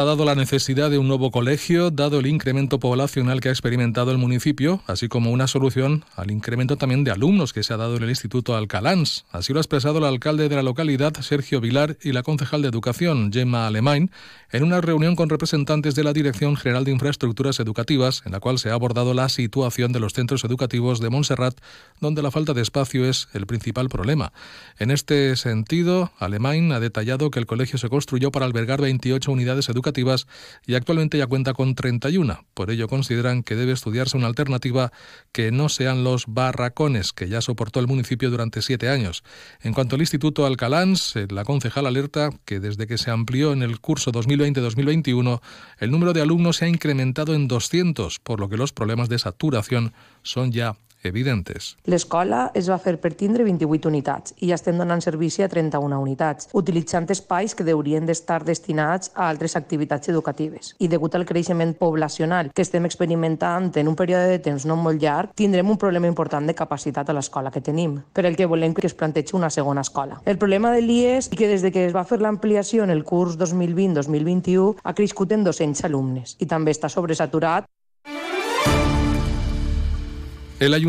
ha dado la necesidad de un nuevo colegio, dado el incremento poblacional que ha experimentado el municipio, así como una solución al incremento también de alumnos que se ha dado en el Instituto Alcalans. Así lo ha expresado el alcalde de la localidad, Sergio Vilar, y la concejal de Educación, Gemma Alemán, en una reunión con representantes de la Dirección General de Infraestructuras Educativas, en la cual se ha abordado la situación de los centros educativos de Montserrat, donde la falta de espacio es el principal problema. En este sentido, Alemán ha detallado que el colegio se construyó para albergar 28 unidades educativas y actualmente ya cuenta con 31. Por ello consideran que debe estudiarse una alternativa que no sean los barracones que ya soportó el municipio durante siete años. En cuanto al Instituto Alcalans, la concejal alerta que desde que se amplió en el curso 2020-2021, el número de alumnos se ha incrementado en 200, por lo que los problemas de saturación son ya evidentes. L'escola es va fer per tindre 28 unitats i ja estem donant servici a 31 unitats, utilitzant espais que haurien d'estar destinats a altres activitats educatives. I degut al creixement poblacional que estem experimentant en un període de temps no molt llarg, tindrem un problema important de capacitat a l'escola que tenim, per el que volem que es plantegi una segona escola. El problema de l'IES és que des de que es va fer l'ampliació en el curs 2020-2021 ha crescut en 200 alumnes i també està sobresaturat El Ayuntamiento